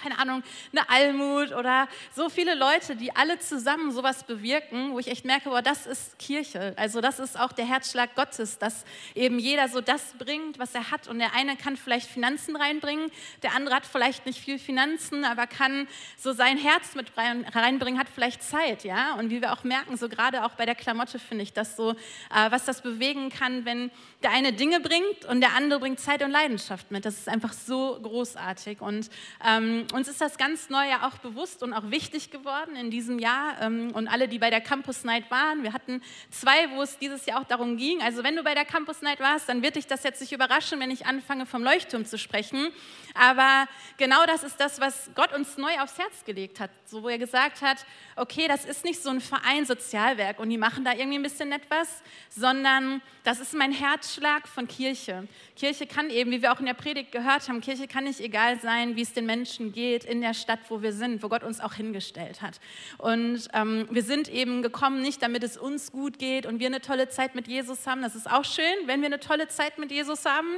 keine Ahnung, eine Almut oder so viele Leute, die alle zusammen sowas bewirken, wo ich echt merke, boah, das ist Kirche. Also das ist auch der Herzschlag Gottes, dass eben jeder so das bringt, was er hat. Und der eine kann vielleicht Finanzen reinbringen, der andere hat vielleicht nicht viel Finanzen, aber kann so sein Herz mit reinbringen, hat vielleicht Zeit, ja. Und wie wir auch merken, so gerade auch bei der Klamotte finde ich das so, äh, was das bewegen kann, wenn der eine Dinge bringt und der andere bringt Zeit und Leidenschaft mit. Das ist einfach so großartig. Und ähm, uns ist das ganz neu ja auch bewusst und auch wichtig geworden in diesem Jahr. Ähm, und alle, die bei der Campus Night waren, wir hatten zwei, wo es dieses Jahr auch darum ging. Also wenn du bei der Campus Night warst, dann wird dich das jetzt nicht überraschen, wenn ich anfange, vom Leuchtturm zu sprechen. Aber genau das ist das, was Gott uns neu aufs Herz gelegt hat. So, wo er gesagt hat, okay, das ist nicht so ein Verein Sozialwerk und die machen da irgendwie ein bisschen etwas, sondern das ist mein Herzschlag von Kirche. Kirche kann eben, wie wir auch in der Predigt gehört haben, Kirche kann nicht egal sein, wie es den Menschen geht in der Stadt, wo wir sind, wo Gott uns auch hingestellt hat. Und ähm, wir sind eben gekommen, nicht damit es uns gut geht und wir eine tolle Zeit mit Jesus haben. Das ist auch schön, wenn wir eine tolle Zeit mit Jesus haben.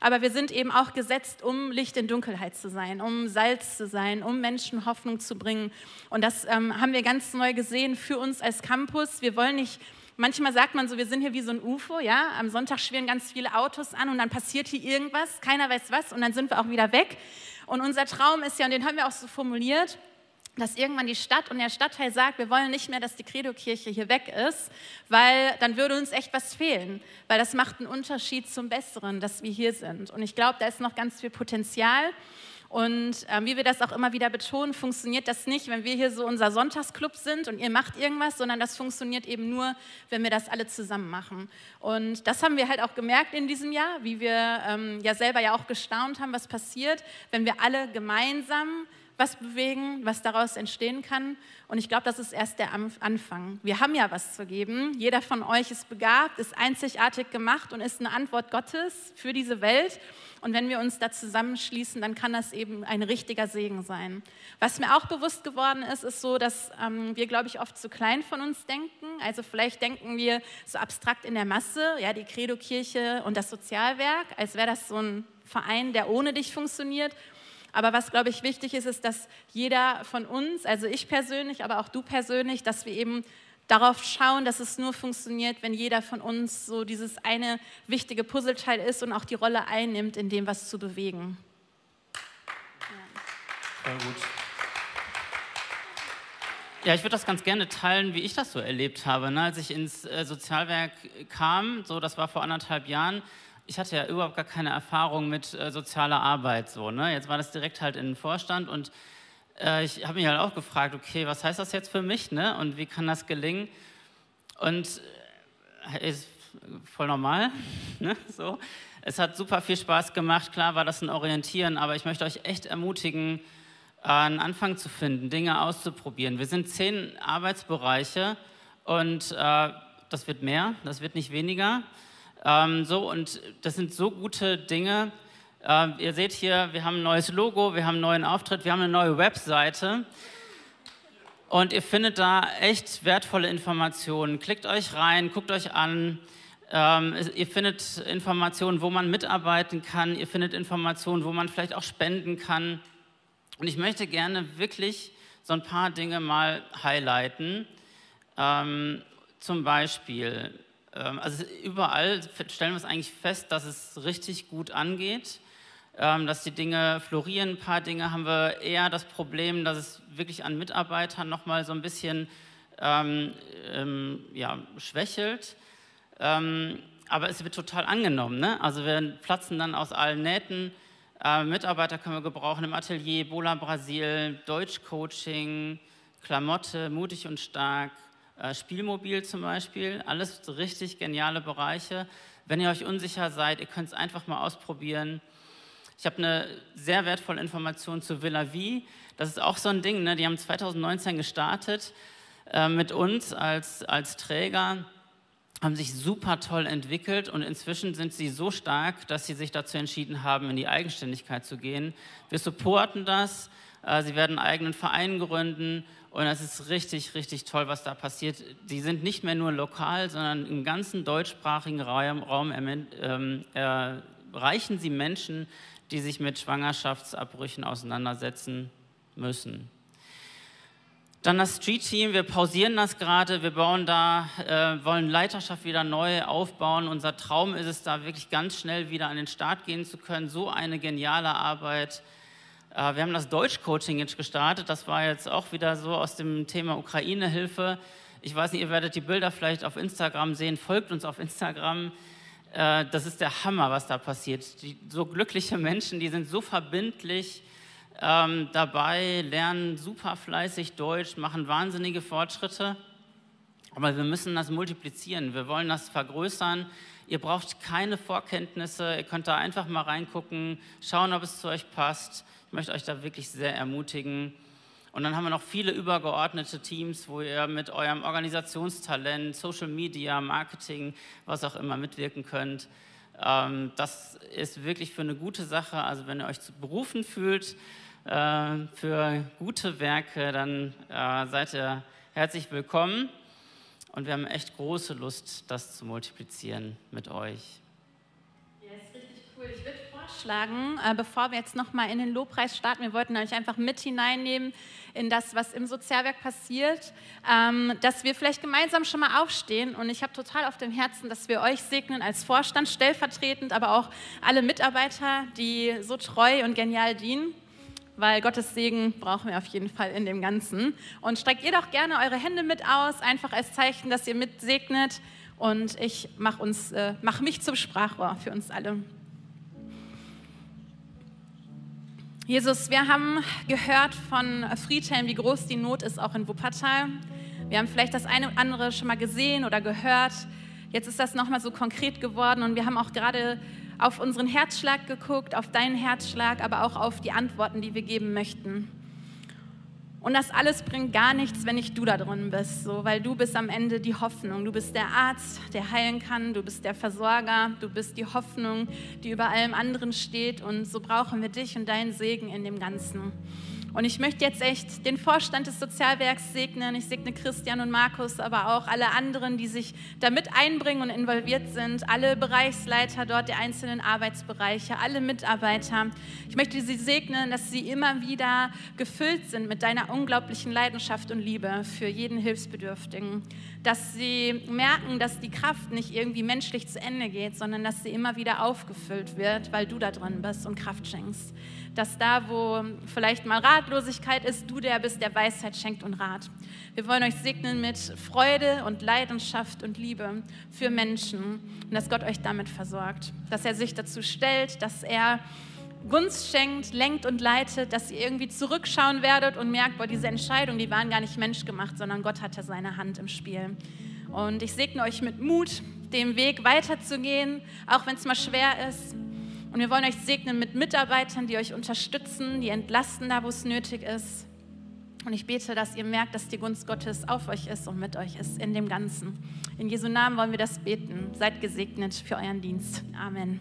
Aber wir sind eben auch gesetzt, um Licht in Dunkelheit zu sein, um Salz zu sein, um Menschen Hoffnung zu bringen. Und das ähm, haben wir ganz neu gesehen für uns als Campus. Wir wollen nicht Manchmal sagt man so, wir sind hier wie so ein UFO, ja. Am Sonntag schwirren ganz viele Autos an und dann passiert hier irgendwas, keiner weiß was und dann sind wir auch wieder weg. Und unser Traum ist ja, und den haben wir auch so formuliert, dass irgendwann die Stadt und der Stadtteil sagt, wir wollen nicht mehr, dass die Credo-Kirche hier weg ist, weil dann würde uns echt was fehlen, weil das macht einen Unterschied zum Besseren, dass wir hier sind. Und ich glaube, da ist noch ganz viel Potenzial. Und ähm, wie wir das auch immer wieder betonen, funktioniert das nicht, wenn wir hier so unser Sonntagsclub sind und ihr macht irgendwas, sondern das funktioniert eben nur, wenn wir das alle zusammen machen. Und das haben wir halt auch gemerkt in diesem Jahr, wie wir ähm, ja selber ja auch gestaunt haben, was passiert, wenn wir alle gemeinsam was bewegen, was daraus entstehen kann. Und ich glaube, das ist erst der Anfang. Wir haben ja was zu geben. Jeder von euch ist begabt, ist einzigartig gemacht und ist eine Antwort Gottes für diese Welt. Und wenn wir uns da zusammenschließen, dann kann das eben ein richtiger Segen sein. Was mir auch bewusst geworden ist, ist so, dass ähm, wir, glaube ich, oft zu klein von uns denken. Also vielleicht denken wir so abstrakt in der Masse, ja, die Credo-Kirche und das Sozialwerk, als wäre das so ein Verein, der ohne dich funktioniert. Aber was, glaube ich, wichtig ist, ist, dass jeder von uns, also ich persönlich, aber auch du persönlich, dass wir eben darauf schauen, dass es nur funktioniert, wenn jeder von uns so dieses eine wichtige Puzzleteil ist und auch die Rolle einnimmt, in dem was zu bewegen. Voll gut. Ja, ich würde das ganz gerne teilen, wie ich das so erlebt habe. Ne? Als ich ins äh, Sozialwerk kam, so das war vor anderthalb Jahren, ich hatte ja überhaupt gar keine Erfahrung mit äh, sozialer Arbeit. So, ne? Jetzt war das direkt halt in den Vorstand und äh, ich habe mich halt auch gefragt, okay, was heißt das jetzt für mich ne? und wie kann das gelingen? Und äh, ist voll normal. <laughs> Ne? So. Es hat super viel Spaß gemacht, klar war das ein Orientieren, aber ich möchte euch echt ermutigen, äh, einen Anfang zu finden, Dinge auszuprobieren. Wir sind zehn Arbeitsbereiche und äh, das wird mehr, das wird nicht weniger. Ähm, so, und das sind so gute Dinge. Ähm, ihr seht hier, wir haben ein neues Logo, wir haben einen neuen Auftritt, wir haben eine neue Webseite. Und ihr findet da echt wertvolle Informationen. Klickt euch rein, guckt euch an. Ähm, ihr findet Informationen, wo man mitarbeiten kann. Ihr findet Informationen, wo man vielleicht auch spenden kann. Und ich möchte gerne wirklich so ein paar Dinge mal highlighten. Ähm, zum Beispiel, also überall stellen wir es eigentlich fest, dass es richtig gut angeht, ähm, dass die Dinge florieren. Ein paar Dinge haben wir eher das Problem, dass es wirklich an Mitarbeitern nochmal so ein bisschen ähm, ähm, ja, schwächelt. Ähm, aber es wird total angenommen. Ne? Also wir platzen dann aus allen Nähten. Äh, Mitarbeiter können wir gebrauchen im Atelier, Bola Brasil, Deutschcoaching, Klamotte, mutig und stark, Spielmobil zum Beispiel, alles richtig geniale Bereiche. Wenn ihr euch unsicher seid, ihr könnt es einfach mal ausprobieren. Ich habe eine sehr wertvolle Information zu Villa V. Das ist auch so ein Ding, ne? die haben 2019 gestartet äh, mit uns als, als Träger, haben sich super toll entwickelt und inzwischen sind sie so stark, dass sie sich dazu entschieden haben, in die Eigenständigkeit zu gehen. Wir supporten das. Äh, sie werden einen eigenen Verein gründen und es ist richtig, richtig toll, was da passiert. Die sind nicht mehr nur lokal, sondern im ganzen deutschsprachigen Raum, Raum ähm, erreichen sie Menschen, die sich mit Schwangerschaftsabbrüchen auseinandersetzen müssen. Dann das Street Team, wir pausieren das gerade, wir bauen da, äh, wollen Leiterschaft wieder neu aufbauen. Unser Traum ist es, da wirklich ganz schnell wieder an den Start gehen zu können. So eine geniale Arbeit äh, wir haben das Deutsch-Coaching jetzt gestartet. Das war jetzt auch wieder so aus dem Thema Ukraine-Hilfe. Ich weiß nicht, ihr werdet die Bilder vielleicht auf Instagram sehen. Folgt uns auf Instagram. Äh, das ist der Hammer, was da passiert. Die, so glückliche Menschen, die sind so verbindlich ähm, dabei, lernen super fleißig Deutsch, machen wahnsinnige Fortschritte. Aber wir müssen das multiplizieren. Wir wollen das vergrößern. Ihr braucht keine Vorkenntnisse. Ihr könnt da einfach mal reingucken, schauen, ob es zu euch passt. Ich möchte euch da wirklich sehr ermutigen. Und dann haben wir noch viele übergeordnete Teams, wo ihr mit eurem Organisationstalent, Social Media, Marketing, was auch immer mitwirken könnt. Ähm, das ist wirklich für eine gute Sache. Also wenn ihr euch zu berufen fühlt äh, für gute Werke, dann äh, seid ihr herzlich willkommen. Und wir haben echt große Lust, das zu multiplizieren mit euch. Ja, ist richtig cool. Ich würde vorschlagen, äh, bevor wir jetzt nochmal in den Lobpreis starten, wir wollten euch einfach mit hineinnehmen in das, was im Sozialwerk passiert, ähm, dass wir vielleicht gemeinsam schon mal aufstehen. Und ich habe total auf dem Herzen, dass wir euch segnen als Vorstand stellvertretend, aber auch alle Mitarbeiter, die so treu und genial dienen. Weil Gottes Segen brauchen wir auf jeden Fall in dem Ganzen. Und streckt ihr doch gerne eure Hände mit aus, einfach als Zeichen, dass ihr mitsegnet. Und ich mache äh, mach mich zum Sprachrohr für uns alle. Jesus, wir haben gehört von Friedhelm, wie groß die Not ist, auch in Wuppertal. Wir haben vielleicht das eine oder andere schon mal gesehen oder gehört. Jetzt ist das nochmal so konkret geworden und wir haben auch gerade auf unseren Herzschlag geguckt, auf deinen Herzschlag, aber auch auf die Antworten, die wir geben möchten. Und das alles bringt gar nichts, wenn nicht du da drin bist, so, weil du bist am Ende die Hoffnung. Du bist der Arzt, der heilen kann, du bist der Versorger, du bist die Hoffnung, die über allem anderen steht. Und so brauchen wir dich und deinen Segen in dem Ganzen. Und ich möchte jetzt echt den Vorstand des Sozialwerks segnen. Ich segne Christian und Markus, aber auch alle anderen, die sich damit einbringen und involviert sind. Alle Bereichsleiter dort der einzelnen Arbeitsbereiche, alle Mitarbeiter. Ich möchte sie segnen, dass sie immer wieder gefüllt sind mit deiner unglaublichen Leidenschaft und Liebe für jeden Hilfsbedürftigen. Dass sie merken, dass die Kraft nicht irgendwie menschlich zu Ende geht, sondern dass sie immer wieder aufgefüllt wird, weil du da drin bist und Kraft schenkst dass da, wo vielleicht mal Ratlosigkeit ist, du der bist, der Weisheit schenkt und Rat. Wir wollen euch segnen mit Freude und Leidenschaft und Liebe für Menschen und dass Gott euch damit versorgt, dass er sich dazu stellt, dass er Gunst schenkt, lenkt und leitet, dass ihr irgendwie zurückschauen werdet und merkt, boah, diese Entscheidungen, die waren gar nicht menschgemacht, sondern Gott hatte seine Hand im Spiel. Und ich segne euch mit Mut, den Weg weiterzugehen, auch wenn es mal schwer ist, und wir wollen euch segnen mit Mitarbeitern, die euch unterstützen, die entlasten da, wo es nötig ist. Und ich bete, dass ihr merkt, dass die Gunst Gottes auf euch ist und mit euch ist in dem Ganzen. In Jesu Namen wollen wir das beten. Seid gesegnet für euren Dienst. Amen.